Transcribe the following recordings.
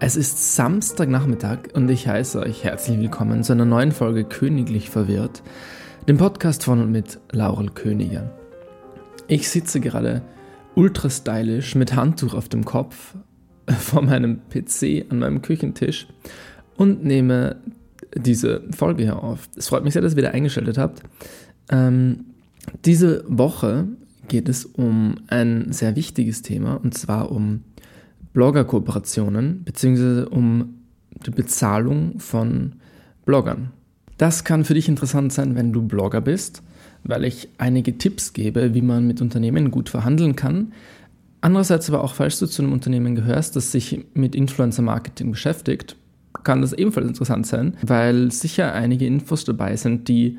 Es ist Samstagnachmittag und ich heiße euch herzlich willkommen zu einer neuen Folge Königlich Verwirrt, dem Podcast von und mit Laurel Königer. Ich sitze gerade ultra stylisch mit Handtuch auf dem Kopf vor meinem PC an meinem Küchentisch und nehme diese Folge hier auf. Es freut mich sehr, dass ihr wieder eingeschaltet habt. Ähm, diese Woche geht es um ein sehr wichtiges Thema und zwar um Blogger-Kooperationen bzw. um die Bezahlung von Bloggern. Das kann für dich interessant sein, wenn du Blogger bist, weil ich einige Tipps gebe, wie man mit Unternehmen gut verhandeln kann. Andererseits aber auch, falls du zu einem Unternehmen gehörst, das sich mit Influencer-Marketing beschäftigt, kann das ebenfalls interessant sein, weil sicher einige Infos dabei sind, die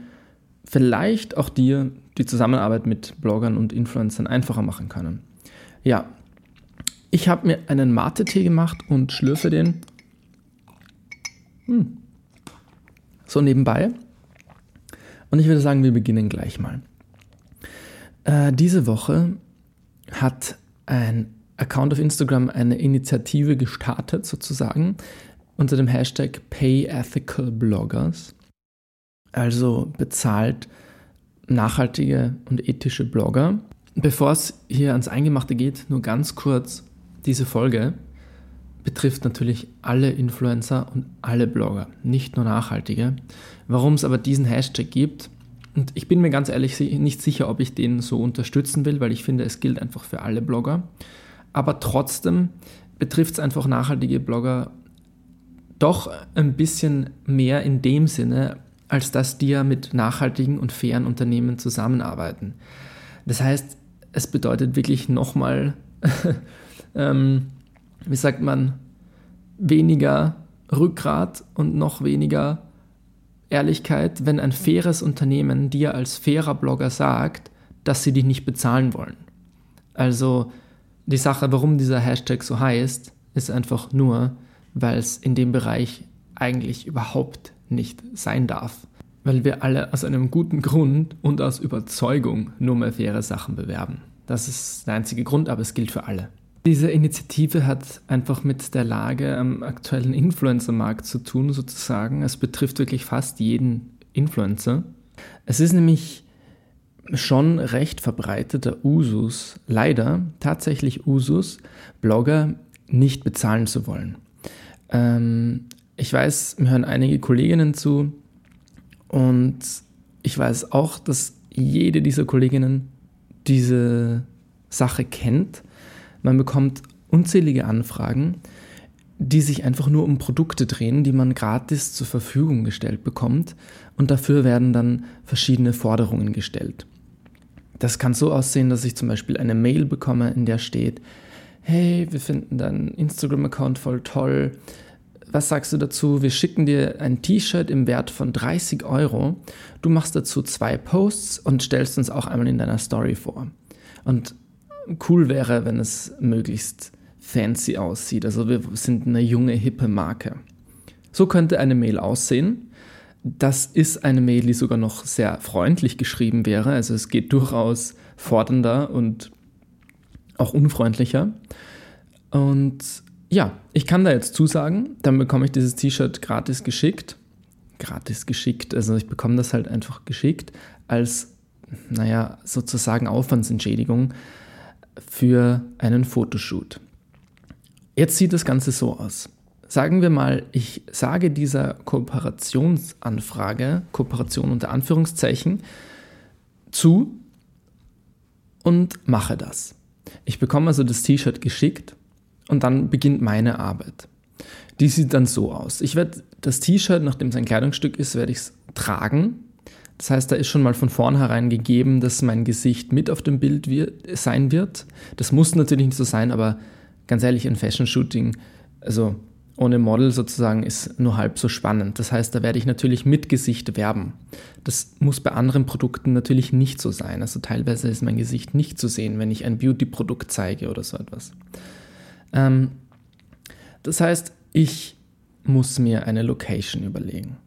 vielleicht auch dir die Zusammenarbeit mit Bloggern und Influencern einfacher machen können. Ja, ich habe mir einen Mate-Tee gemacht und schlürfe den hm. so nebenbei. Und ich würde sagen, wir beginnen gleich mal. Äh, diese Woche hat ein Account auf Instagram eine Initiative gestartet, sozusagen, unter dem Hashtag PayEthicalBloggers. Also bezahlt nachhaltige und ethische Blogger. Bevor es hier ans Eingemachte geht, nur ganz kurz diese Folge betrifft natürlich alle Influencer und alle Blogger, nicht nur nachhaltige. Warum es aber diesen Hashtag gibt, und ich bin mir ganz ehrlich nicht sicher, ob ich den so unterstützen will, weil ich finde, es gilt einfach für alle Blogger. Aber trotzdem betrifft es einfach nachhaltige Blogger doch ein bisschen mehr in dem Sinne, als dass die ja mit nachhaltigen und fairen Unternehmen zusammenarbeiten. Das heißt, es bedeutet wirklich nochmal ähm, wie sagt man, weniger Rückgrat und noch weniger Ehrlichkeit, wenn ein faires Unternehmen dir als fairer Blogger sagt, dass sie dich nicht bezahlen wollen. Also die Sache, warum dieser Hashtag so heißt, ist einfach nur, weil es in dem Bereich eigentlich überhaupt nicht sein darf. Weil wir alle aus einem guten Grund und aus Überzeugung nur mehr faire Sachen bewerben. Das ist der einzige Grund, aber es gilt für alle. Diese Initiative hat einfach mit der Lage am aktuellen Influencer-Markt zu tun, sozusagen. Es betrifft wirklich fast jeden Influencer. Es ist nämlich schon recht verbreiteter Usus, leider tatsächlich Usus, Blogger nicht bezahlen zu wollen. Ähm, ich weiß, mir hören einige Kolleginnen zu und ich weiß auch, dass jede dieser Kolleginnen diese Sache kennt man bekommt unzählige Anfragen, die sich einfach nur um Produkte drehen, die man gratis zur Verfügung gestellt bekommt und dafür werden dann verschiedene Forderungen gestellt. Das kann so aussehen, dass ich zum Beispiel eine Mail bekomme, in der steht, hey, wir finden deinen Instagram-Account voll toll. Was sagst du dazu? Wir schicken dir ein T-Shirt im Wert von 30 Euro. Du machst dazu zwei Posts und stellst uns auch einmal in deiner Story vor. Und cool wäre, wenn es möglichst fancy aussieht. Also wir sind eine junge, hippe Marke. So könnte eine Mail aussehen. Das ist eine Mail, die sogar noch sehr freundlich geschrieben wäre. Also es geht durchaus fordernder und auch unfreundlicher. Und ja, ich kann da jetzt zusagen, dann bekomme ich dieses T-Shirt gratis geschickt. Gratis geschickt, also ich bekomme das halt einfach geschickt als, naja, sozusagen Aufwandsentschädigung für einen Fotoshoot. Jetzt sieht das Ganze so aus. Sagen wir mal, ich sage dieser Kooperationsanfrage, Kooperation unter Anführungszeichen, zu und mache das. Ich bekomme also das T-Shirt geschickt und dann beginnt meine Arbeit. Die sieht dann so aus. Ich werde das T-Shirt, nachdem es ein Kleidungsstück ist, werde ich es tragen das heißt, da ist schon mal von vornherein gegeben, dass mein Gesicht mit auf dem Bild wird, sein wird. Das muss natürlich nicht so sein, aber ganz ehrlich, ein Fashion-Shooting, also ohne Model sozusagen, ist nur halb so spannend. Das heißt, da werde ich natürlich mit Gesicht werben. Das muss bei anderen Produkten natürlich nicht so sein. Also teilweise ist mein Gesicht nicht zu sehen, wenn ich ein Beauty-Produkt zeige oder so etwas. Ähm, das heißt, ich muss mir eine Location überlegen.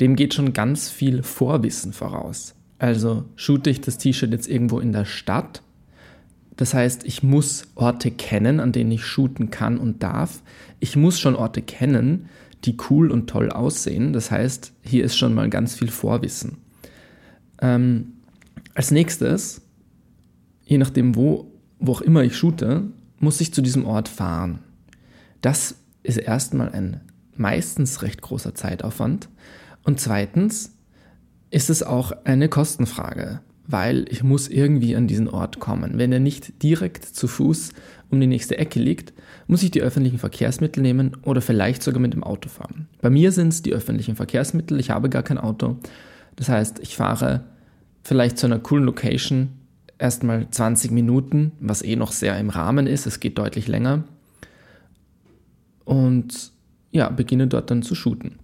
Dem geht schon ganz viel Vorwissen voraus. Also shoote ich das T-Shirt jetzt irgendwo in der Stadt, Das heißt, ich muss Orte kennen, an denen ich shooten kann und darf. Ich muss schon Orte kennen, die cool und toll aussehen. Das heißt, hier ist schon mal ganz viel Vorwissen. Ähm, als nächstes, je nachdem, wo, wo auch immer ich shoote, muss ich zu diesem Ort fahren. Das ist erstmal ein meistens recht großer Zeitaufwand. Und zweitens ist es auch eine Kostenfrage, weil ich muss irgendwie an diesen Ort kommen. Wenn er nicht direkt zu Fuß um die nächste Ecke liegt, muss ich die öffentlichen Verkehrsmittel nehmen oder vielleicht sogar mit dem Auto fahren. Bei mir sind es die öffentlichen Verkehrsmittel, ich habe gar kein Auto. Das heißt, ich fahre vielleicht zu einer coolen Location erstmal 20 Minuten, was eh noch sehr im Rahmen ist, es geht deutlich länger. Und ja, beginne dort dann zu shooten.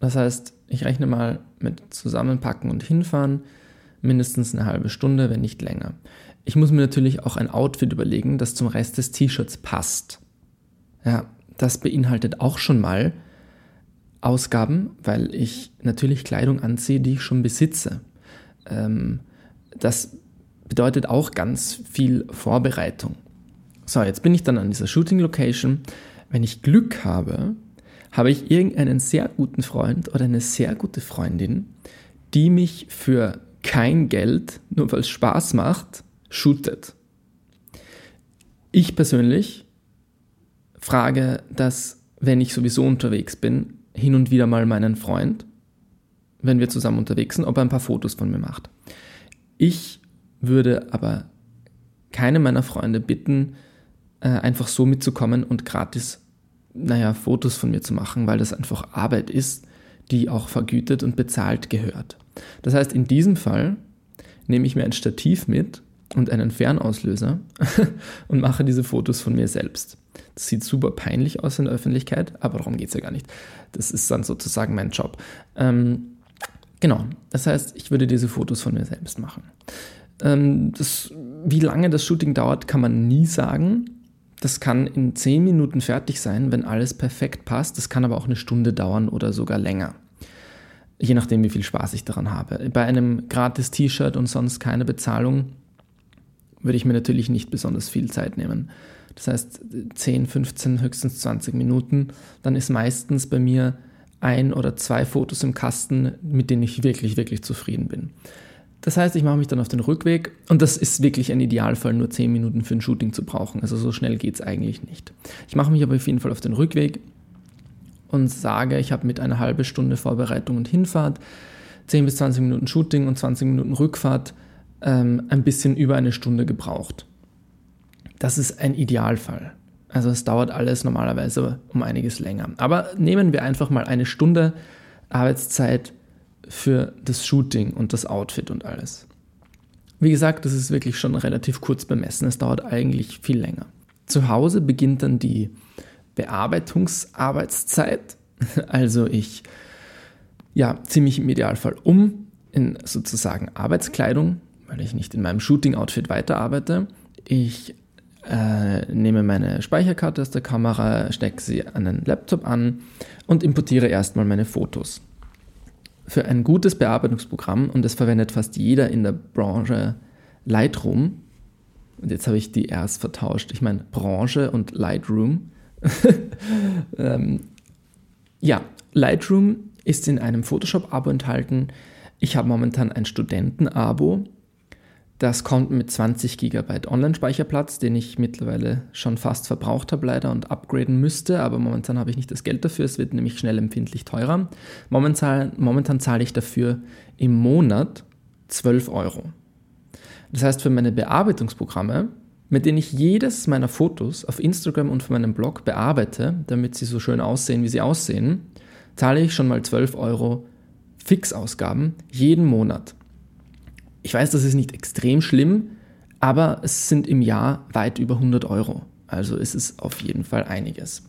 Das heißt, ich rechne mal mit Zusammenpacken und Hinfahren mindestens eine halbe Stunde, wenn nicht länger. Ich muss mir natürlich auch ein Outfit überlegen, das zum Rest des T-Shirts passt. Ja, das beinhaltet auch schon mal Ausgaben, weil ich natürlich Kleidung anziehe, die ich schon besitze. Ähm, das bedeutet auch ganz viel Vorbereitung. So, jetzt bin ich dann an dieser Shooting Location. Wenn ich Glück habe, habe ich irgendeinen sehr guten Freund oder eine sehr gute Freundin, die mich für kein Geld, nur weil es Spaß macht, shootet. Ich persönlich frage das, wenn ich sowieso unterwegs bin, hin und wieder mal meinen Freund, wenn wir zusammen unterwegs sind, ob er ein paar Fotos von mir macht. Ich würde aber keine meiner Freunde bitten, äh, einfach so mitzukommen und gratis, naja, Fotos von mir zu machen, weil das einfach Arbeit ist, die auch vergütet und bezahlt gehört. Das heißt, in diesem Fall nehme ich mir ein Stativ mit und einen Fernauslöser und mache diese Fotos von mir selbst. Das sieht super peinlich aus in der Öffentlichkeit, aber darum geht es ja gar nicht. Das ist dann sozusagen mein Job. Ähm, genau, das heißt, ich würde diese Fotos von mir selbst machen. Ähm, das, wie lange das Shooting dauert, kann man nie sagen. Das kann in 10 Minuten fertig sein, wenn alles perfekt passt. Das kann aber auch eine Stunde dauern oder sogar länger je nachdem, wie viel Spaß ich daran habe. Bei einem gratis T-Shirt und sonst keine Bezahlung würde ich mir natürlich nicht besonders viel Zeit nehmen. Das heißt 10, 15, höchstens 20 Minuten. Dann ist meistens bei mir ein oder zwei Fotos im Kasten, mit denen ich wirklich, wirklich zufrieden bin. Das heißt, ich mache mich dann auf den Rückweg und das ist wirklich ein Idealfall, nur 10 Minuten für ein Shooting zu brauchen. Also so schnell geht es eigentlich nicht. Ich mache mich aber auf jeden Fall auf den Rückweg und sage, ich habe mit einer halben Stunde Vorbereitung und Hinfahrt, 10 bis 20 Minuten Shooting und 20 Minuten Rückfahrt ähm, ein bisschen über eine Stunde gebraucht. Das ist ein Idealfall. Also es dauert alles normalerweise um einiges länger. Aber nehmen wir einfach mal eine Stunde Arbeitszeit für das Shooting und das Outfit und alles. Wie gesagt, das ist wirklich schon relativ kurz bemessen. Es dauert eigentlich viel länger. Zu Hause beginnt dann die Bearbeitungsarbeitszeit. Also ich ja, ziehe mich im Idealfall um in sozusagen Arbeitskleidung, weil ich nicht in meinem Shooting-Outfit weiterarbeite. Ich äh, nehme meine Speicherkarte aus der Kamera, stecke sie an den Laptop an und importiere erstmal meine Fotos. Für ein gutes Bearbeitungsprogramm, und das verwendet fast jeder in der Branche Lightroom, und jetzt habe ich die erst vertauscht, ich meine Branche und Lightroom, ähm, ja, Lightroom ist in einem Photoshop-Abo enthalten. Ich habe momentan ein Studenten-Abo. Das kommt mit 20 GB Online-Speicherplatz, den ich mittlerweile schon fast verbraucht habe leider und upgraden müsste, aber momentan habe ich nicht das Geld dafür. Es wird nämlich schnell empfindlich teurer. Momentan, momentan zahle ich dafür im Monat 12 Euro. Das heißt, für meine Bearbeitungsprogramme mit denen ich jedes meiner Fotos auf Instagram und für meinen Blog bearbeite, damit sie so schön aussehen, wie sie aussehen, zahle ich schon mal 12 Euro Fixausgaben jeden Monat. Ich weiß, das ist nicht extrem schlimm, aber es sind im Jahr weit über 100 Euro. Also ist es auf jeden Fall einiges.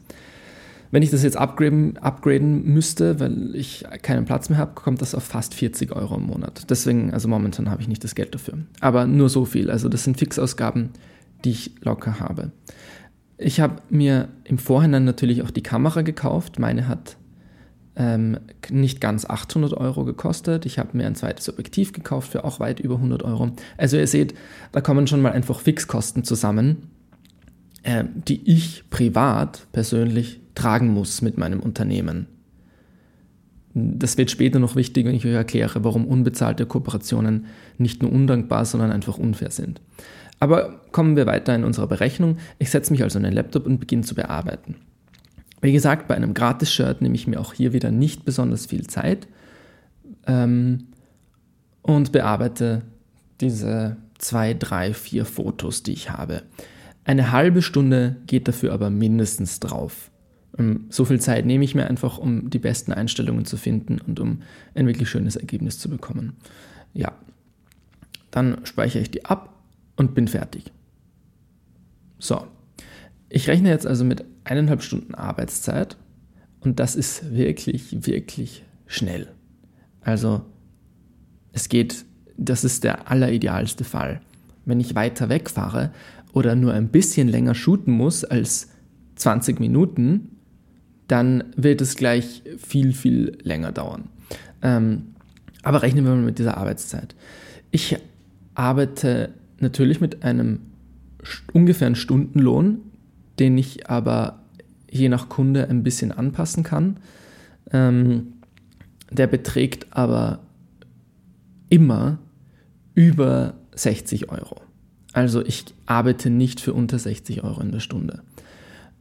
Wenn ich das jetzt upgraden, upgraden müsste, weil ich keinen Platz mehr habe, kommt das auf fast 40 Euro im Monat. Deswegen, also momentan habe ich nicht das Geld dafür. Aber nur so viel. Also das sind Fixausgaben, die ich locker habe. Ich habe mir im Vorhinein natürlich auch die Kamera gekauft. Meine hat ähm, nicht ganz 800 Euro gekostet. Ich habe mir ein zweites Objektiv gekauft für auch weit über 100 Euro. Also ihr seht, da kommen schon mal einfach Fixkosten zusammen, äh, die ich privat persönlich tragen muss mit meinem Unternehmen. Das wird später noch wichtig, wenn ich euch erkläre, warum unbezahlte Kooperationen nicht nur undankbar, sondern einfach unfair sind. Aber kommen wir weiter in unserer Berechnung. Ich setze mich also in den Laptop und beginne zu bearbeiten. Wie gesagt, bei einem Gratis-Shirt nehme ich mir auch hier wieder nicht besonders viel Zeit ähm, und bearbeite diese zwei, drei, vier Fotos, die ich habe. Eine halbe Stunde geht dafür aber mindestens drauf. Ähm, so viel Zeit nehme ich mir einfach, um die besten Einstellungen zu finden und um ein wirklich schönes Ergebnis zu bekommen. Ja, dann speichere ich die ab und bin fertig. So, ich rechne jetzt also mit eineinhalb Stunden Arbeitszeit und das ist wirklich, wirklich schnell. Also es geht, das ist der alleridealste Fall. Wenn ich weiter wegfahre oder nur ein bisschen länger shooten muss als 20 Minuten, dann wird es gleich viel, viel länger dauern. Ähm, aber rechnen wir mal mit dieser Arbeitszeit. Ich arbeite natürlich mit einem ungefähren Stundenlohn, den ich aber je nach Kunde ein bisschen anpassen kann. Ähm, der beträgt aber immer über 60 Euro. Also ich arbeite nicht für unter 60 Euro in der Stunde.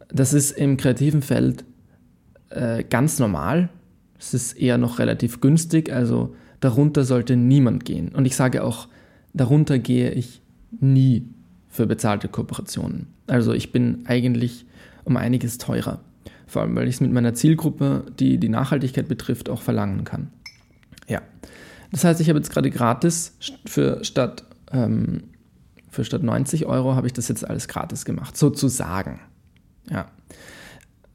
Das ist im kreativen Feld äh, ganz normal. Es ist eher noch relativ günstig, also darunter sollte niemand gehen. Und ich sage auch, darunter gehe ich nie für bezahlte Kooperationen. Also ich bin eigentlich um einiges teurer. Vor allem, weil ich es mit meiner Zielgruppe, die die Nachhaltigkeit betrifft, auch verlangen kann. Ja. Das heißt, ich habe jetzt gerade gratis für statt, ähm, für statt 90 Euro habe ich das jetzt alles gratis gemacht, sozusagen. Ja.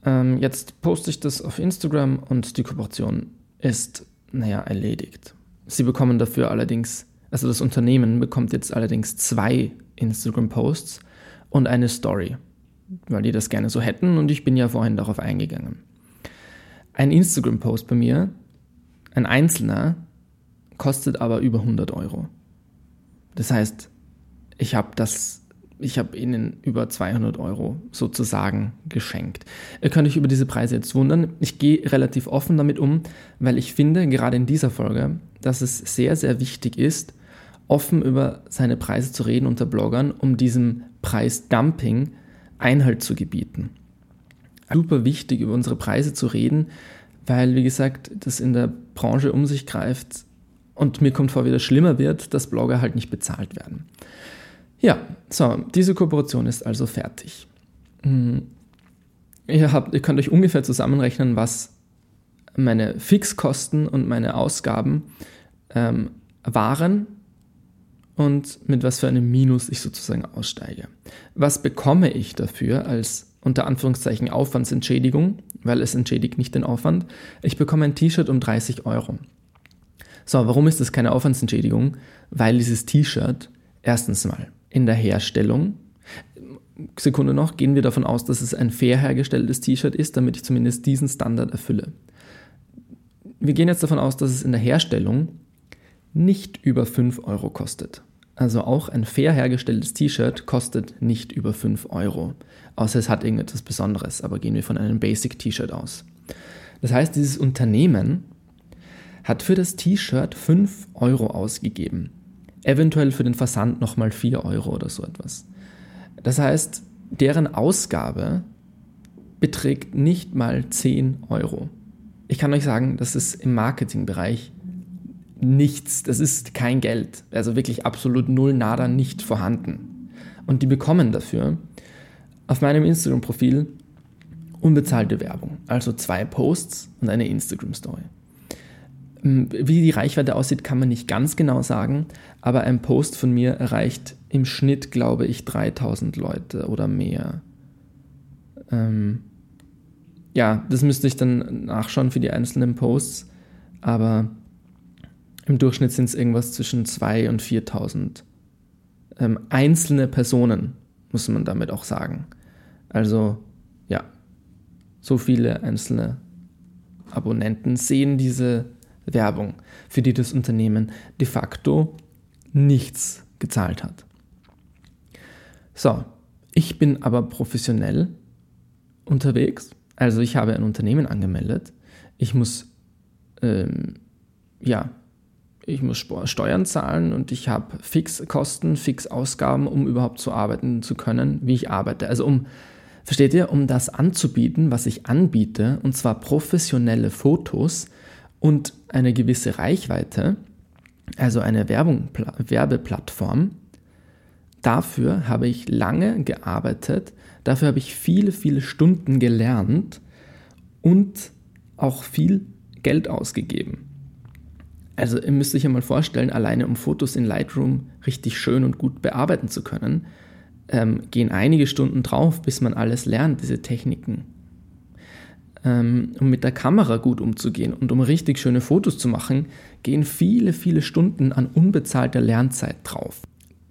Ähm, jetzt poste ich das auf Instagram und die Kooperation ist, naja, erledigt. Sie bekommen dafür allerdings, also das Unternehmen bekommt jetzt allerdings zwei Instagram-Posts und eine Story, weil die das gerne so hätten und ich bin ja vorhin darauf eingegangen. Ein Instagram-Post bei mir, ein einzelner, kostet aber über 100 Euro. Das heißt, ich habe das ich habe ihnen über 200 Euro sozusagen geschenkt. Ihr könnt euch über diese Preise jetzt wundern. Ich gehe relativ offen damit um, weil ich finde, gerade in dieser Folge, dass es sehr, sehr wichtig ist, offen über seine Preise zu reden unter Bloggern, um diesem Preisdumping Einhalt zu gebieten. Super wichtig, über unsere Preise zu reden, weil, wie gesagt, das in der Branche um sich greift und mir kommt vor, wie das schlimmer wird, dass Blogger halt nicht bezahlt werden. Ja, so, diese Kooperation ist also fertig. Hm. Ihr, habt, ihr könnt euch ungefähr zusammenrechnen, was meine Fixkosten und meine Ausgaben ähm, waren und mit was für einem Minus ich sozusagen aussteige. Was bekomme ich dafür als unter Anführungszeichen Aufwandsentschädigung, weil es entschädigt nicht den Aufwand? Ich bekomme ein T-Shirt um 30 Euro. So, warum ist das keine Aufwandsentschädigung? Weil dieses T-Shirt erstens mal in der Herstellung. Sekunde noch, gehen wir davon aus, dass es ein fair hergestelltes T-Shirt ist, damit ich zumindest diesen Standard erfülle. Wir gehen jetzt davon aus, dass es in der Herstellung nicht über 5 Euro kostet. Also auch ein fair hergestelltes T-Shirt kostet nicht über 5 Euro. Außer es hat irgendetwas Besonderes, aber gehen wir von einem Basic-T-Shirt aus. Das heißt, dieses Unternehmen hat für das T-Shirt 5 Euro ausgegeben eventuell für den Versand nochmal 4 Euro oder so etwas. Das heißt, deren Ausgabe beträgt nicht mal 10 Euro. Ich kann euch sagen, das ist im Marketingbereich nichts, das ist kein Geld, also wirklich absolut null, nada, nicht vorhanden. Und die bekommen dafür auf meinem Instagram-Profil unbezahlte Werbung, also zwei Posts und eine Instagram-Story. Hm, wie die Reichweite aussieht, kann man nicht ganz genau sagen, aber ein Post von mir erreicht im Schnitt, glaube ich, 3000 Leute oder mehr. Ähm, ja, das müsste ich dann nachschauen für die einzelnen Posts, aber im Durchschnitt sind es irgendwas zwischen 2.000 und 4.000 ähm, einzelne Personen, muss man damit auch sagen. Also ja, so viele einzelne Abonnenten sehen diese Werbung, für die das Unternehmen de facto nichts gezahlt hat. So, ich bin aber professionell unterwegs. Also ich habe ein Unternehmen angemeldet. Ich muss ähm, ja, ich muss Steuern zahlen und ich habe Fixkosten, Fixausgaben, um überhaupt so arbeiten zu können, wie ich arbeite. Also um, versteht ihr, um das anzubieten, was ich anbiete, und zwar professionelle Fotos und eine gewisse Reichweite, also eine Werbung, Werbeplattform, dafür habe ich lange gearbeitet, dafür habe ich viele, viele Stunden gelernt und auch viel Geld ausgegeben. Also ihr müsst euch ja mal vorstellen, alleine um Fotos in Lightroom richtig schön und gut bearbeiten zu können, ähm, gehen einige Stunden drauf, bis man alles lernt, diese Techniken. Ähm, um mit der Kamera gut umzugehen und um richtig schöne Fotos zu machen, gehen viele, viele Stunden an unbezahlter Lernzeit drauf.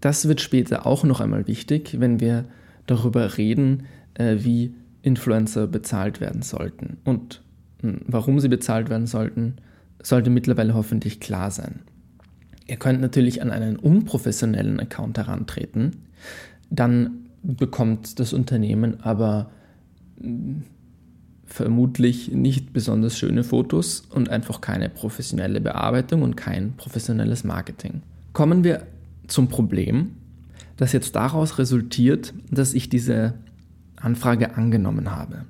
Das wird später auch noch einmal wichtig, wenn wir darüber reden, äh, wie Influencer bezahlt werden sollten und mh, hm, warum sie bezahlt werden sollten sollte mittlerweile hoffentlich klar sein. Ihr könnt natürlich an einen unprofessionellen Account herantreten, dann bekommt das Unternehmen aber hm, vermutlich nicht besonders schöne Fotos und einfach keine professionelle Bearbeitung und kein professionelles Marketing. Kommen wir zum Problem, das jetzt daraus resultiert, dass ich diese Anfrage angenommen habe.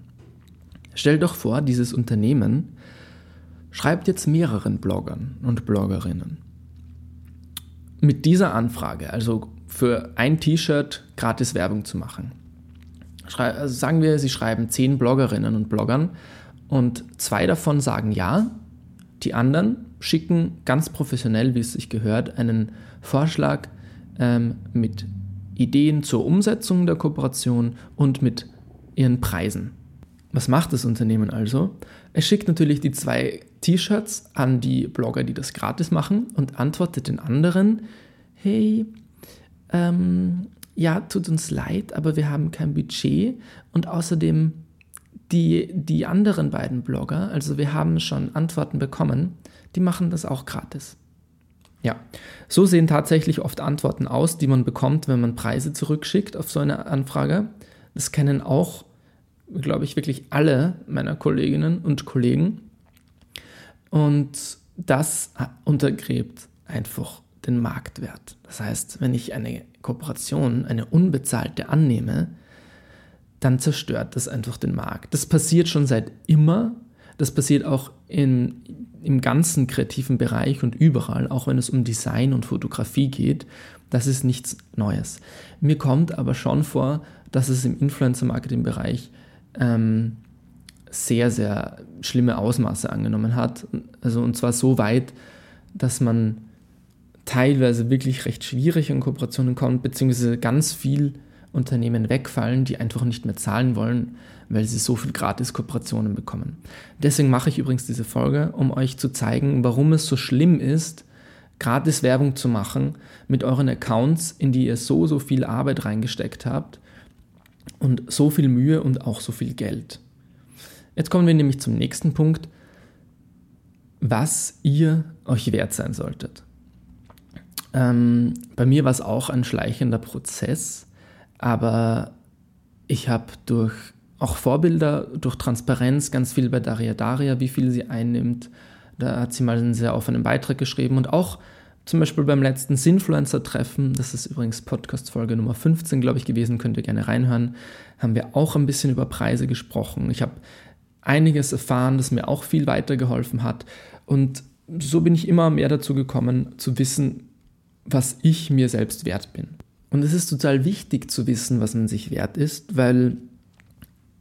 Stellt doch vor, dieses Unternehmen schreibt jetzt mehreren Bloggern und Bloggerinnen. Mit dieser Anfrage, also für ein T-Shirt gratis Werbung zu machen. Also sagen wir, Sie schreiben zehn Bloggerinnen und Bloggern und zwei davon sagen ja, die anderen schicken ganz professionell, wie es sich gehört, einen Vorschlag ähm, mit Ideen zur Umsetzung der Kooperation und mit ihren Preisen. Was macht das Unternehmen also? Es schickt natürlich die zwei T-Shirts an die Blogger, die das gratis machen und antwortet den anderen, hey, ähm, ja, tut uns leid, aber wir haben kein Budget und außerdem die, die anderen beiden Blogger, also wir haben schon Antworten bekommen, die machen das auch gratis. Ja, so sehen tatsächlich oft Antworten aus, die man bekommt, wenn man Preise zurückschickt auf so eine Anfrage. Das kennen auch glaube ich, wirklich alle meiner Kolleginnen und Kollegen. Und das untergräbt einfach den Marktwert. Das heißt, wenn ich eine Kooperation, eine unbezahlte annehme, dann zerstört das einfach den Markt. Das passiert schon seit immer. Das passiert auch in, im ganzen kreativen Bereich und überall, auch wenn es um Design und Fotografie geht. Das ist nichts Neues. Mir kommt aber schon vor, dass es im Influencer-Marketing-Bereich ähm, sehr, sehr schlimme Ausmaße angenommen hat. Also und zwar so weit, dass man teilweise wirklich recht schwierig in Kooperationen kommt, beziehungsweise ganz viel Unternehmen wegfallen, die einfach nicht mehr zahlen wollen, weil sie so viel Gratis-Kooperationen bekommen. Deswegen mache ich übrigens diese Folge, um euch zu zeigen, warum es so schlimm ist, gratis Werbung zu machen mit euren Accounts, in die ihr so, so viel Arbeit reingesteckt habt und so viel Mühe und auch so viel Geld. Jetzt kommen wir nämlich zum nächsten Punkt, was ihr euch wert sein solltet. Ähm, bei mir war es auch ein schleichender Prozess, aber ich habe durch auch Vorbilder, durch Transparenz ganz viel bei Daria Daria, wie viel sie einnimmt. Da hat sie mal einen sehr offenen Beitrag geschrieben und auch zum Beispiel beim letzten Sinfluencer-Treffen, das ist übrigens Podcast-Folge Nummer 15, glaube ich, gewesen, könnt ihr gerne reinhören, haben wir auch ein bisschen über Preise gesprochen. Ich habe einiges erfahren, das mir auch viel weitergeholfen hat. Und so bin ich immer mehr dazu gekommen, zu wissen, was ich mir selbst wert bin. Und es ist total wichtig zu wissen, was man sich wert ist, weil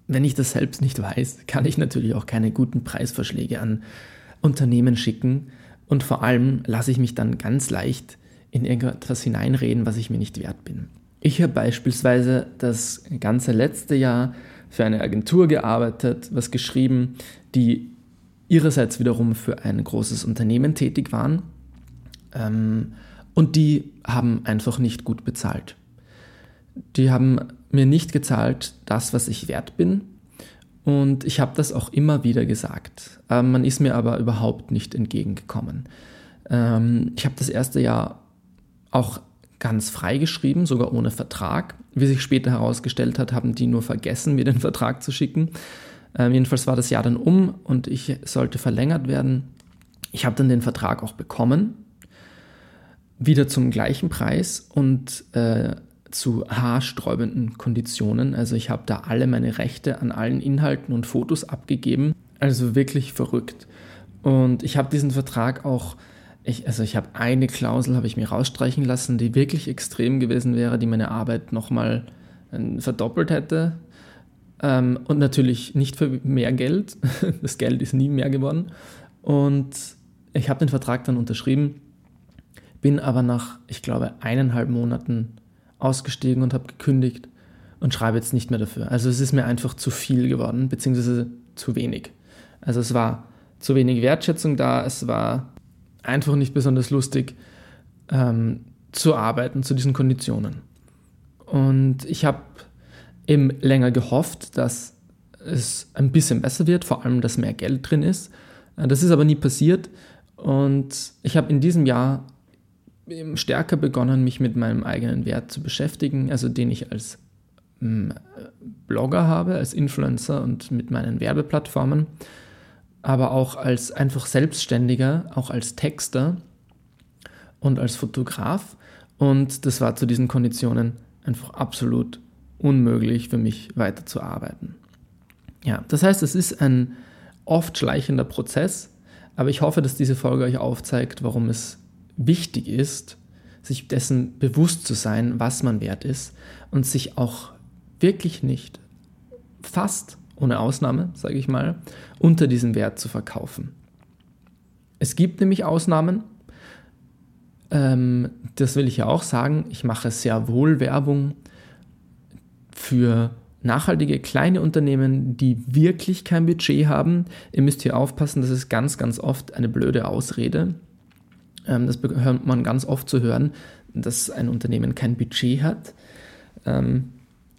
wenn ich das selbst nicht weiß, kann ich natürlich auch keine guten Preisvorschläge an Unternehmen schicken, und vor allem lasse ich mich dann ganz leicht in irgendetwas hineinreden, was ich mir nicht wert bin. Ich habe beispielsweise das ganze letzte Jahr für eine Agentur gearbeitet, was geschrieben, die ihrerseits wiederum für ein großes Unternehmen tätig waren. Ähm, und die haben einfach nicht gut bezahlt. Die haben mir nicht gezahlt das, was ich wert bin. Und ich habe das auch immer wieder gesagt. Ähm, man ist mir aber überhaupt nicht entgegengekommen. Ähm, ich habe das erste Jahr auch ganz frei geschrieben, sogar ohne Vertrag. Wie sich später herausgestellt hat, haben die nur vergessen, mir den Vertrag zu schicken. Ähm, jedenfalls war das Jahr dann um und ich sollte verlängert werden. Ich habe dann den Vertrag auch bekommen, wieder zum gleichen Preis und äh, zu haarsträubenden Konditionen. Also ich habe da alle meine Rechte an allen Inhalten und Fotos abgegeben. Also wirklich verrückt. Und ich habe diesen Vertrag auch, ich, also ich habe eine Klausel, habe ich mir rausstreichen lassen, die wirklich extrem gewesen wäre, die meine Arbeit nochmal äh, verdoppelt hätte. Ähm, und natürlich nicht für mehr Geld. Das Geld ist nie mehr geworden. Und ich habe den Vertrag dann unterschrieben, bin aber nach, ich glaube, eineinhalb Monaten ausgestiegen und habe gekündigt und schreibe jetzt nicht mehr dafür. Also es ist mir einfach zu viel geworden, beziehungsweise zu wenig. Also es war zu wenig Wertschätzung da, es war einfach nicht besonders lustig ähm, zu arbeiten zu diesen Konditionen. Und ich habe eben länger gehofft, dass es ein bisschen besser wird, vor allem, dass mehr Geld drin ist. Äh, das ist aber nie passiert. Und ich habe in diesem Jahr stärker begonnen, mich mit meinem eigenen Wert zu beschäftigen, also den ich als mm, Blogger habe, als Influencer und mit meinen Werbeplattformen, aber auch als einfach Selbstständiger, auch als Texter und als Fotograf. Und das war zu diesen Konditionen einfach absolut unmöglich für mich weiterzuarbeiten. Ja, das heißt, es ist ein oft schleichender Prozess, aber ich hoffe, dass diese Folge euch aufzeigt, warum es wichtig ist, sich dessen bewusst zu sein, was man wert ist und sich auch wirklich nicht fast ohne Ausnahme, sage ich mal, unter diesem Wert zu verkaufen. Es gibt nämlich Ausnahmen, ähm, das will ich ja auch sagen, ich mache sehr wohl Werbung für nachhaltige kleine Unternehmen, die wirklich kein Budget haben. Ihr müsst hier aufpassen, das ist ganz, ganz oft eine blöde Ausrede. Ähm, das hört man ganz oft zu hören, dass ein Unternehmen kein Budget hat. Ähm,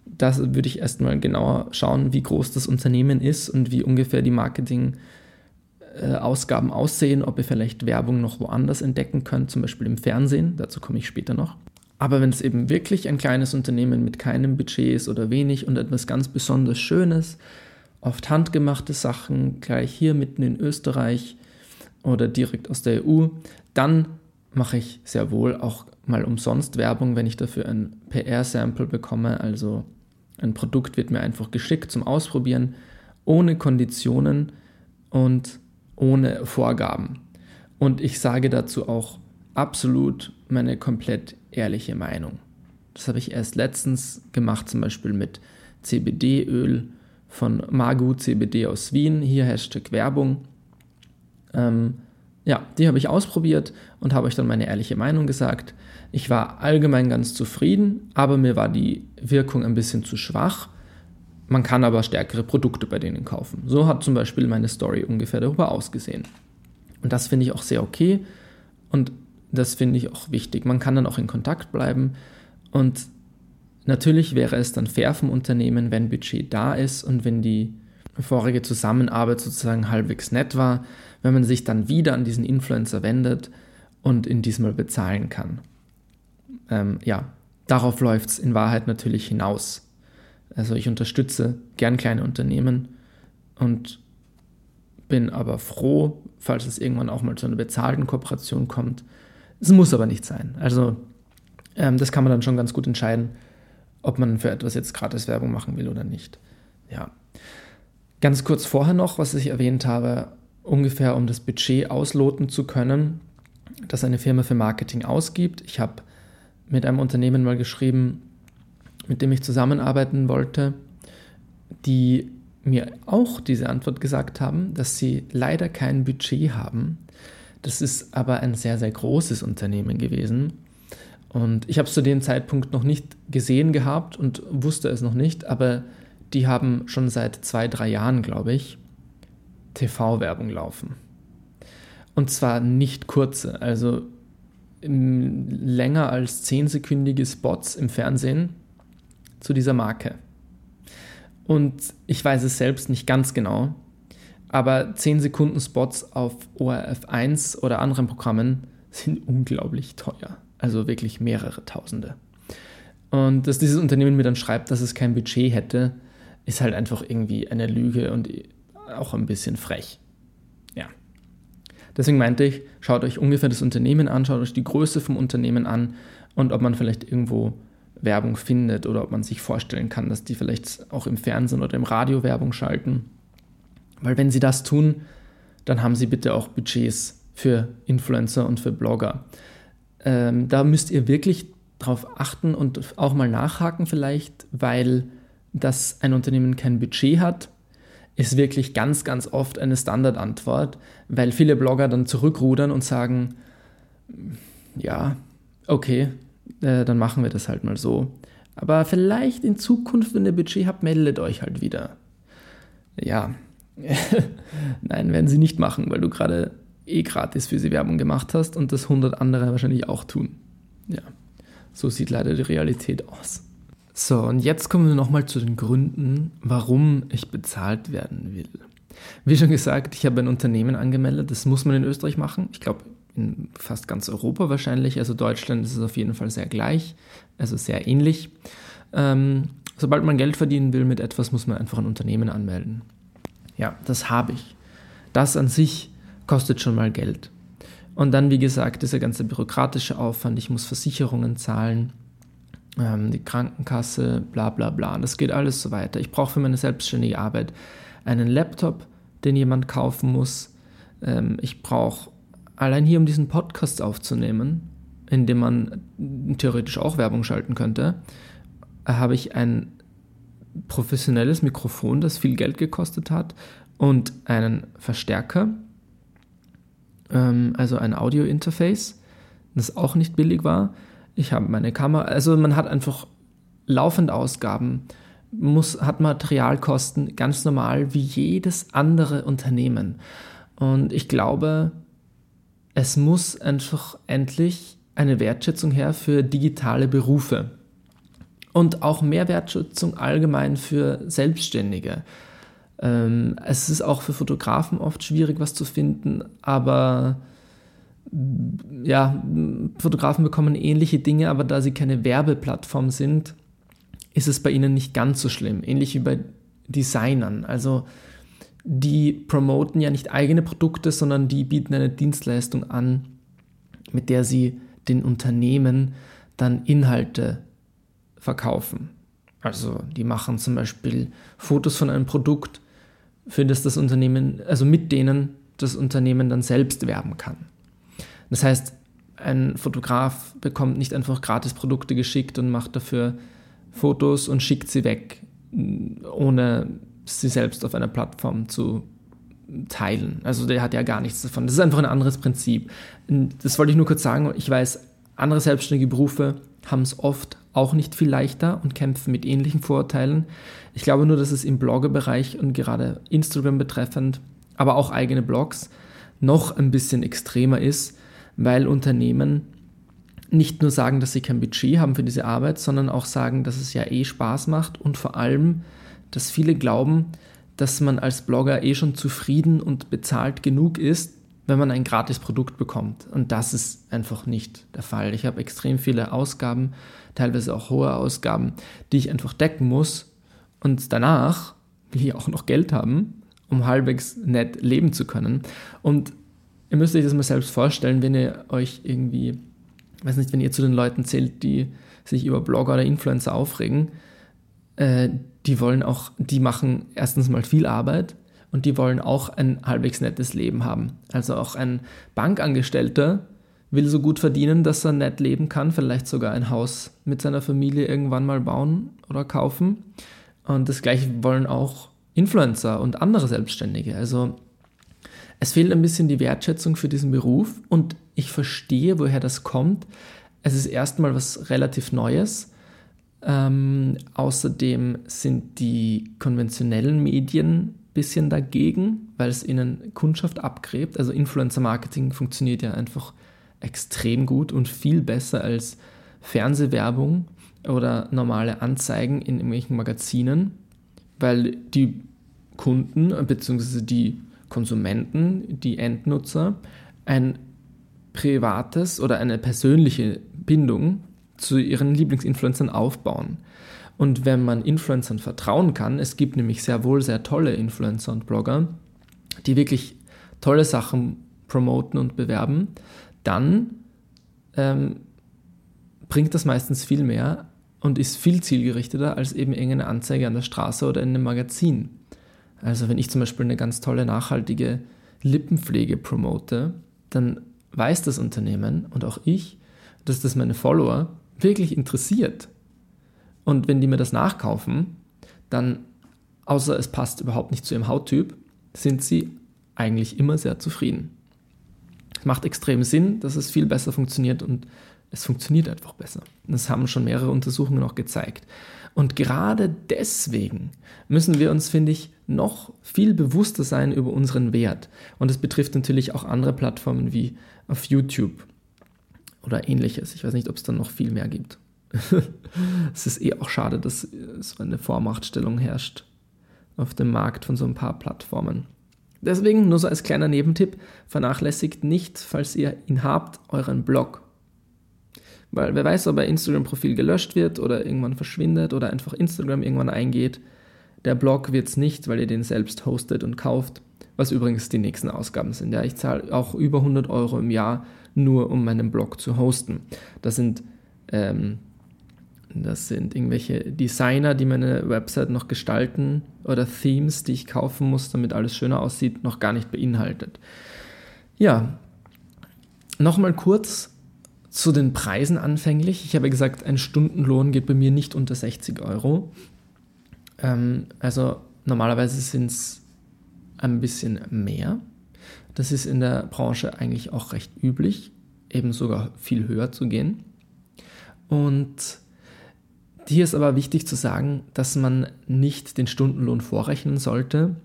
das würde ich erstmal genauer schauen, wie groß das Unternehmen ist und wie ungefähr die Marketing-Ausgaben äh, aussehen, ob ihr vielleicht Werbung noch woanders entdecken könnt, zum Beispiel im Fernsehen, dazu komme ich später noch. Aber wenn es eben wirklich ein kleines Unternehmen mit keinem Budget ist oder wenig und etwas ganz besonders Schönes, oft handgemachte Sachen, gleich hier mitten in Österreich oder direkt aus der EU, dann mache ich sehr wohl auch mal umsonst Werbung, wenn ich dafür ein PR-Sample bekomme. Also ein Produkt wird mir einfach geschickt zum Ausprobieren, ohne Konditionen und ohne Vorgaben. Und ich sage dazu auch absolut meine komplett ehrliche Meinung. Das habe ich erst letztens gemacht, zum Beispiel mit CBD-Öl von Magu CBD aus Wien. Hier Hashtag Werbung. Ähm, ja, die habe ich ausprobiert und habe euch dann meine ehrliche Meinung gesagt. Ich war allgemein ganz zufrieden, aber mir war die Wirkung ein bisschen zu schwach. Man kann aber stärkere Produkte bei denen kaufen. So hat zum Beispiel meine Story ungefähr darüber ausgesehen. Und das finde ich auch sehr okay und das finde ich auch wichtig. Man kann dann auch in Kontakt bleiben und natürlich wäre es dann fair vom Unternehmen, wenn Budget da ist und wenn die vorige Zusammenarbeit sozusagen halbwegs nett war, wenn man sich dann wieder an diesen Influencer wendet und ihn diesmal bezahlen kann. Ähm, ja, darauf läuft es in Wahrheit natürlich hinaus. Also ich unterstütze gern kleine Unternehmen und bin aber froh, falls es irgendwann auch mal zu einer bezahlten Kooperation kommt. Es muss aber nicht sein. Also ähm, das kann man dann schon ganz gut entscheiden, ob man für etwas jetzt gratis Werbung machen will oder nicht. Ja. Ganz kurz vorher noch, was ich erwähnt habe, ungefähr um das Budget ausloten zu können, das eine Firma für Marketing ausgibt. Ich habe mit einem Unternehmen mal geschrieben, mit dem ich zusammenarbeiten wollte, die mir auch diese Antwort gesagt haben, dass sie leider kein Budget haben. Das ist aber ein sehr, sehr großes Unternehmen gewesen. Und ich habe es zu dem Zeitpunkt noch nicht gesehen gehabt und wusste es noch nicht, aber die haben schon seit zwei, drei Jahren, glaube ich, TV-Werbung laufen. Und zwar nicht kurze, also länger als zehnsekündige Spots im Fernsehen zu dieser Marke. Und ich weiß es selbst nicht ganz genau, aber 10 Sekunden Spots auf ORF 1 oder anderen Programmen sind unglaublich teuer. Also wirklich mehrere Tausende. Und dass dieses Unternehmen mir dann schreibt, dass es kein Budget hätte, ist halt einfach irgendwie eine Lüge und auch ein bisschen frech. Ja. Deswegen meinte ich, schaut euch ungefähr das Unternehmen an, schaut euch die Größe vom Unternehmen an und ob man vielleicht irgendwo Werbung findet oder ob man sich vorstellen kann, dass die vielleicht auch im Fernsehen oder im Radio Werbung schalten. Weil wenn sie das tun, dann haben sie bitte auch Budgets für Influencer und für Blogger. Ähm, da müsst ihr wirklich drauf achten und auch mal nachhaken vielleicht, weil dass ein Unternehmen kein Budget hat, ist wirklich ganz, ganz oft eine Standardantwort, weil viele Blogger dann zurückrudern und sagen, ja, okay, äh, dann machen wir das halt mal so. Aber vielleicht in Zukunft, wenn ihr Budget habt, meldet euch halt wieder. Ja, nein, werden sie nicht machen, weil du gerade eh gratis für sie Werbung gemacht hast und das 100 andere wahrscheinlich auch tun. Ja, so sieht leider die Realität aus. So, und jetzt kommen wir nochmal zu den Gründen, warum ich bezahlt werden will. Wie schon gesagt, ich habe ein Unternehmen angemeldet, das muss man in Österreich machen. Ich glaube, in fast ganz Europa wahrscheinlich. Also Deutschland ist es auf jeden Fall sehr gleich, also sehr ähnlich. Ähm, sobald man Geld verdienen will mit etwas, muss man einfach ein Unternehmen anmelden. Ja, das habe ich. Das an sich kostet schon mal Geld. Und dann, wie gesagt, dieser ganze bürokratische Aufwand, ich muss Versicherungen zahlen, ähm, die Krankenkasse, bla bla bla. Das geht alles so weiter. Ich brauche für meine selbstständige Arbeit einen Laptop, den jemand kaufen muss. Ähm, ich brauche allein hier, um diesen Podcast aufzunehmen, in dem man theoretisch auch Werbung schalten könnte, habe ich ein professionelles Mikrofon, das viel Geld gekostet hat, und einen Verstärker, ähm, also ein Audio-Interface, das auch nicht billig war. Ich habe meine Kamera, also man hat einfach laufend Ausgaben, muss, hat Materialkosten ganz normal wie jedes andere Unternehmen. Und ich glaube, es muss einfach endlich eine Wertschätzung her für digitale Berufe und auch mehr Wertschätzung allgemein für Selbstständige. Ähm, es ist auch für Fotografen oft schwierig, was zu finden, aber ja, Fotografen bekommen ähnliche Dinge, aber da sie keine Werbeplattform sind, ist es bei ihnen nicht ganz so schlimm. Ähnlich wie bei Designern. Also die promoten ja nicht eigene Produkte, sondern die bieten eine Dienstleistung an, mit der sie den Unternehmen dann Inhalte verkaufen. Also die machen zum Beispiel Fotos von einem Produkt, für das das Unternehmen, also mit denen das Unternehmen dann selbst werben kann. Das heißt, ein Fotograf bekommt nicht einfach gratis Produkte geschickt und macht dafür Fotos und schickt sie weg, ohne sie selbst auf einer Plattform zu teilen. Also der hat ja gar nichts davon. Das ist einfach ein anderes Prinzip. Das wollte ich nur kurz sagen. Ich weiß, andere selbstständige Berufe haben es oft auch nicht viel leichter und kämpfen mit ähnlichen Vorurteilen. Ich glaube nur, dass es im Bloggerbereich und gerade Instagram betreffend, aber auch eigene Blogs noch ein bisschen extremer ist, weil Unternehmen nicht nur sagen, dass sie kein Budget haben für diese Arbeit, sondern auch sagen, dass es ja eh Spaß macht und vor allem, dass viele glauben, dass man als Blogger eh schon zufrieden und bezahlt genug ist, wenn man ein gratis Produkt bekommt. Und das ist einfach nicht der Fall. Ich habe extrem viele Ausgaben, teilweise auch hohe Ausgaben, die ich einfach decken muss. Und danach will ich auch noch Geld haben, um halbwegs nett leben zu können. Und ihr müsst euch das mal selbst vorstellen, wenn ihr euch irgendwie, weiß nicht, wenn ihr zu den Leuten zählt, die sich über Blogger oder Influencer aufregen, äh, die wollen auch, die machen erstens mal viel Arbeit und die wollen auch ein halbwegs nettes Leben haben. Also auch ein Bankangestellter will so gut verdienen, dass er nett leben kann, vielleicht sogar ein Haus mit seiner Familie irgendwann mal bauen oder kaufen. Und das gleiche wollen auch Influencer und andere Selbstständige. Also es fehlt ein bisschen die Wertschätzung für diesen Beruf und ich verstehe, woher das kommt. Es ist erstmal was relativ Neues ähm, außerdem sind die konventionellen Medien ein bisschen dagegen, weil es ihnen Kundschaft abgräbt. Also Influencer-Marketing funktioniert ja einfach extrem gut und viel besser als Fernsehwerbung oder normale Anzeigen in irgendwelchen Magazinen. weil die Kunden bzw. die Konsumenten, die Endnutzer, ein privates oder eine persönliche Bindung zu ihren Lieblingsinfluencern aufbauen. Und wenn man Influencern vertrauen kann, es gibt nämlich sehr wohl sehr tolle Influencer und Blogger, die wirklich tolle Sachen promoten und bewerben, dann ähm, bringt das meistens viel mehr und ist viel zielgerichteter als eben irgendeine Anzeige an der Straße oder in einem Magazin. Also wenn ich zum Beispiel eine ganz tolle nachhaltige Lippenpflege promote, dann weiß das Unternehmen und auch ich, dass das meine Follower wirklich interessiert. Und wenn die mir das nachkaufen, dann, außer es passt überhaupt nicht zu ihrem Hauttyp, sind sie eigentlich immer sehr zufrieden. Es macht extrem Sinn, dass es viel besser funktioniert und es funktioniert einfach besser. Das haben schon mehrere Untersuchungen auch gezeigt. Und gerade deswegen müssen wir uns, finde ich, noch viel bewusster sein über unseren Wert. Und das betrifft natürlich auch andere Plattformen wie auf YouTube oder ähnliches. Ich weiß nicht, ob es dann noch viel mehr gibt. es ist eh auch schade, dass so eine Vormachtstellung herrscht auf dem Markt von so ein paar Plattformen. Deswegen nur so als kleiner Nebentipp, vernachlässigt nicht, falls ihr ihn habt, euren Blog. Weil wer weiß, ob ein Instagram-Profil gelöscht wird oder irgendwann verschwindet oder einfach Instagram irgendwann eingeht. Der Blog wird es nicht, weil ihr den selbst hostet und kauft, was übrigens die nächsten Ausgaben sind. Ja, ich zahle auch über 100 Euro im Jahr nur, um meinen Blog zu hosten. Das sind ähm, das sind irgendwelche Designer, die meine Website noch gestalten oder Themes, die ich kaufen muss, damit alles schöner aussieht, noch gar nicht beinhaltet. Ja, nochmal kurz zu den Preisen anfänglich. Ich habe gesagt, ein Stundenlohn geht bei mir nicht unter 60 Euro. Ähm, also normalerweise sind es ein bisschen mehr. Das ist in der Branche eigentlich auch recht üblich, eben sogar viel höher zu gehen. Und hier ist aber wichtig zu sagen, dass man nicht den Stundenlohn vorrechnen sollte,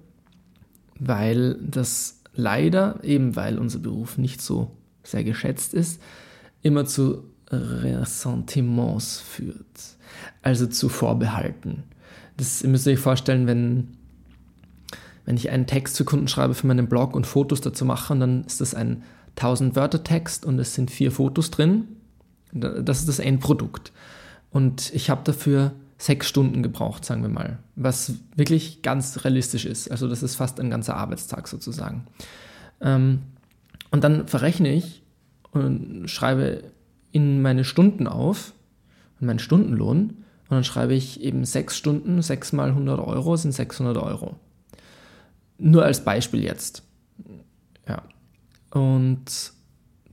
weil das leider, eben weil unser Beruf nicht so sehr geschätzt ist, immer zu Ressentiments führt, also zu Vorbehalten. Das ihr müsst euch vorstellen, wenn, wenn ich einen Text für Kunden schreibe für meinen Blog und Fotos dazu mache, dann ist das ein 1000 Wörter Text und es sind vier Fotos drin. Das ist das Endprodukt. Und ich habe dafür sechs Stunden gebraucht, sagen wir mal, was wirklich ganz realistisch ist. Also das ist fast ein ganzer Arbeitstag sozusagen. Ähm, und dann verrechne ich und schreibe in meine Stunden auf, meinen Stundenlohn, und dann schreibe ich eben sechs Stunden, sechs mal 100 Euro sind 600 Euro. Nur als Beispiel jetzt. Ja. Und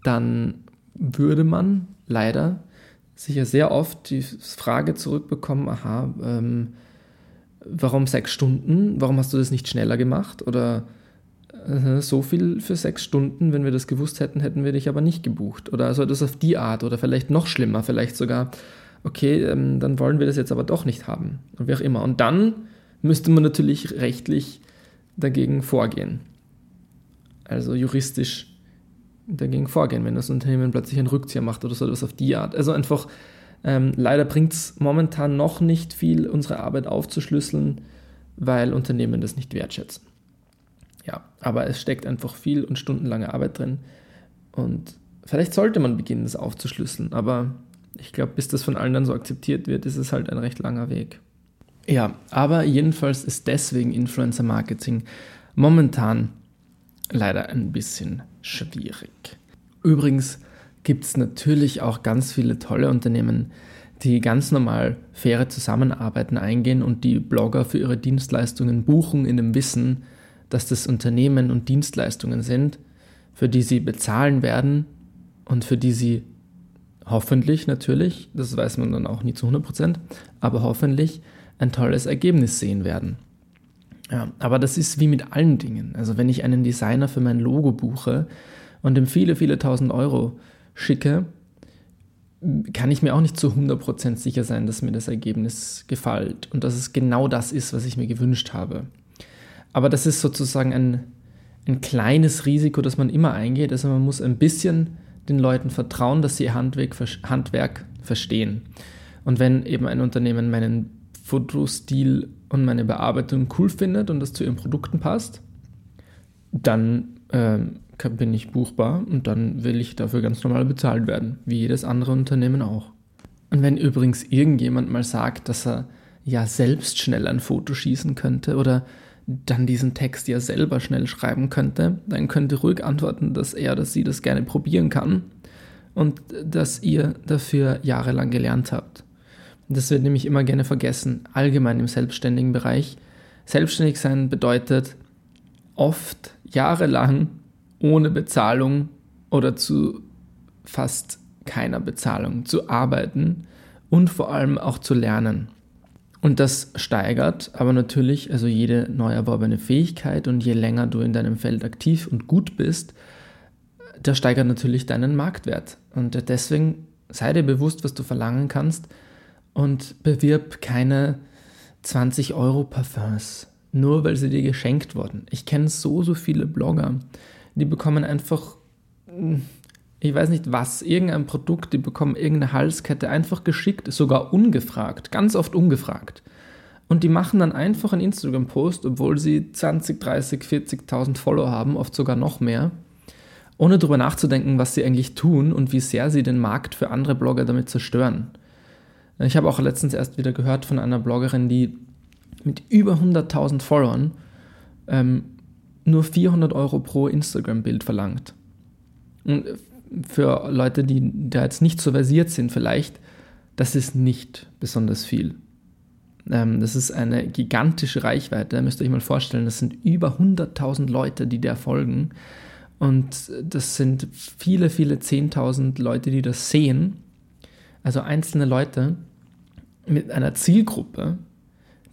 dann würde man leider sicher sehr oft die Frage zurückbekommen, aha, ähm, warum sechs Stunden? Warum hast du das nicht schneller gemacht? Oder so viel für sechs Stunden, wenn wir das gewusst hätten, hätten wir dich aber nicht gebucht. Oder so etwas auf die Art oder vielleicht noch schlimmer, vielleicht sogar, okay, ähm, dann wollen wir das jetzt aber doch nicht haben. Und wie auch immer. Und dann müsste man natürlich rechtlich dagegen vorgehen. Also juristisch dagegen vorgehen, wenn das Unternehmen plötzlich einen Rückzieher macht oder so etwas auf die Art. Also einfach, ähm, leider bringt es momentan noch nicht viel, unsere Arbeit aufzuschlüsseln, weil Unternehmen das nicht wertschätzen. Ja, aber es steckt einfach viel und stundenlange Arbeit drin. Und vielleicht sollte man beginnen, das aufzuschlüsseln, aber ich glaube, bis das von allen dann so akzeptiert wird, ist es halt ein recht langer Weg. Ja, aber jedenfalls ist deswegen Influencer Marketing momentan leider ein bisschen schwierig. Übrigens gibt es natürlich auch ganz viele tolle Unternehmen, die ganz normal faire Zusammenarbeiten eingehen und die Blogger für ihre Dienstleistungen buchen in dem Wissen, dass das Unternehmen und Dienstleistungen sind, für die sie bezahlen werden und für die sie hoffentlich natürlich, das weiß man dann auch nie zu 100%, aber hoffentlich ein tolles Ergebnis sehen werden. Ja, aber das ist wie mit allen Dingen. Also wenn ich einen Designer für mein Logo buche und ihm viele, viele tausend Euro schicke, kann ich mir auch nicht zu 100% sicher sein, dass mir das Ergebnis gefällt und dass es genau das ist, was ich mir gewünscht habe. Aber das ist sozusagen ein, ein kleines Risiko, das man immer eingeht. Also man muss ein bisschen den Leuten vertrauen, dass sie ihr Handwerk, Handwerk verstehen. Und wenn eben ein Unternehmen meinen Fotostil und meine Bearbeitung cool findet und das zu ihren Produkten passt, dann äh, bin ich buchbar und dann will ich dafür ganz normal bezahlt werden, wie jedes andere Unternehmen auch. Und wenn übrigens irgendjemand mal sagt, dass er ja selbst schnell ein Foto schießen könnte oder dann diesen Text ja selber schnell schreiben könnte, dann könnt ihr ruhig antworten, dass er oder sie das gerne probieren kann und dass ihr dafür jahrelang gelernt habt. Das wird nämlich immer gerne vergessen, allgemein im selbstständigen Bereich. Selbstständig sein bedeutet oft jahrelang ohne Bezahlung oder zu fast keiner Bezahlung zu arbeiten und vor allem auch zu lernen. Und das steigert aber natürlich, also jede neu erworbene Fähigkeit und je länger du in deinem Feld aktiv und gut bist, das steigert natürlich deinen Marktwert. Und deswegen sei dir bewusst, was du verlangen kannst und bewirb keine 20 Euro Parfums, nur weil sie dir geschenkt wurden. Ich kenne so, so viele Blogger, die bekommen einfach, hm, ich weiß nicht was, irgendein Produkt, die bekommen irgendeine Halskette einfach geschickt, sogar ungefragt, ganz oft ungefragt. Und die machen dann einfach einen Instagram-Post, obwohl sie 20, 30, 40.000 Follower haben, oft sogar noch mehr, ohne darüber nachzudenken, was sie eigentlich tun und wie sehr sie den Markt für andere Blogger damit zerstören. Ich habe auch letztens erst wieder gehört von einer Bloggerin, die mit über 100.000 Followern ähm, nur 400 Euro pro Instagram-Bild verlangt. Und für Leute, die da jetzt nicht so versiert sind, vielleicht, das ist nicht besonders viel. Ähm, das ist eine gigantische Reichweite. Da müsst ihr euch mal vorstellen, das sind über 100.000 Leute, die der folgen. Und das sind viele, viele 10.000 Leute, die das sehen. Also einzelne Leute mit einer Zielgruppe,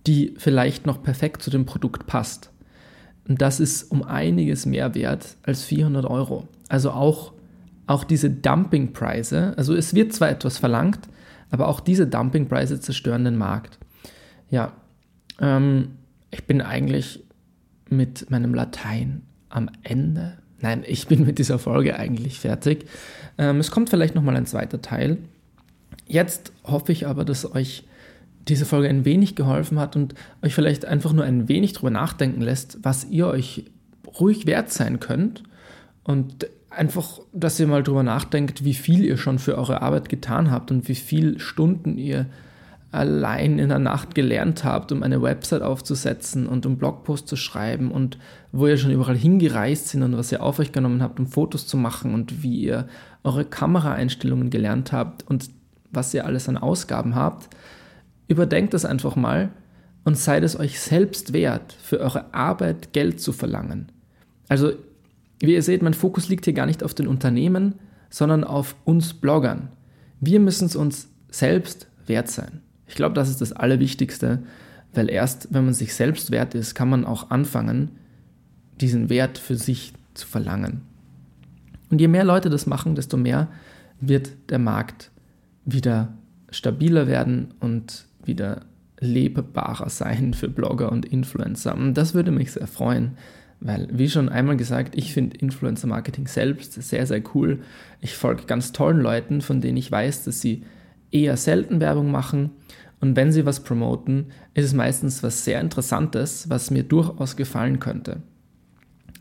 die vielleicht noch perfekt zu dem Produkt passt. Und das ist um einiges mehr wert als 400 Euro. Also auch, auch diese Dumpingpreise, also es wird zwar etwas verlangt, aber auch diese Dumpingpreise zerstören den Markt. Ja, ähm, ich bin eigentlich mit meinem Latein am Ende. Nein, ich bin mit dieser Folge eigentlich fertig. Ähm, es kommt vielleicht nochmal ein zweiter Teil. Jetzt hoffe ich aber, dass euch diese Folge ein wenig geholfen hat und euch vielleicht einfach nur ein wenig darüber nachdenken lässt, was ihr euch ruhig wert sein könnt und einfach, dass ihr mal darüber nachdenkt, wie viel ihr schon für eure Arbeit getan habt und wie viele Stunden ihr allein in der Nacht gelernt habt, um eine Website aufzusetzen und um Blogpost zu schreiben und wo ihr schon überall hingereist sind und was ihr auf euch genommen habt, um Fotos zu machen und wie ihr eure Kameraeinstellungen gelernt habt und was ihr alles an Ausgaben habt, überdenkt das einfach mal und seid es euch selbst wert, für eure Arbeit Geld zu verlangen. Also, wie ihr seht, mein Fokus liegt hier gar nicht auf den Unternehmen, sondern auf uns Bloggern. Wir müssen es uns selbst wert sein. Ich glaube, das ist das Allerwichtigste, weil erst wenn man sich selbst wert ist, kann man auch anfangen, diesen Wert für sich zu verlangen. Und je mehr Leute das machen, desto mehr wird der Markt wieder stabiler werden und wieder lebbarer sein für Blogger und Influencer. Und das würde mich sehr freuen, weil, wie schon einmal gesagt, ich finde Influencer-Marketing selbst sehr, sehr cool. Ich folge ganz tollen Leuten, von denen ich weiß, dass sie eher selten Werbung machen. Und wenn sie was promoten, ist es meistens was sehr Interessantes, was mir durchaus gefallen könnte.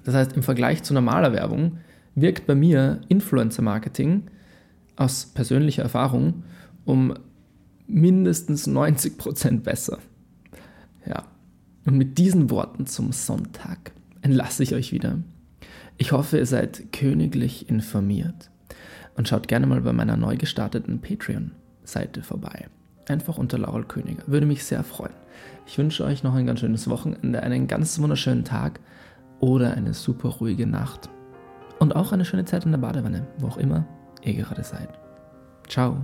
Das heißt, im Vergleich zu normaler Werbung wirkt bei mir Influencer-Marketing aus persönlicher Erfahrung um mindestens 90 Prozent besser. Ja, und mit diesen Worten zum Sonntag entlasse ich euch wieder. Ich hoffe, ihr seid königlich informiert und schaut gerne mal bei meiner neu gestarteten Patreon-Seite vorbei. Einfach unter Laurel Königer. Würde mich sehr freuen. Ich wünsche euch noch ein ganz schönes Wochenende, einen ganz wunderschönen Tag oder eine super ruhige Nacht. Und auch eine schöne Zeit in der Badewanne, wo auch immer ihr gerade seid. Ciao.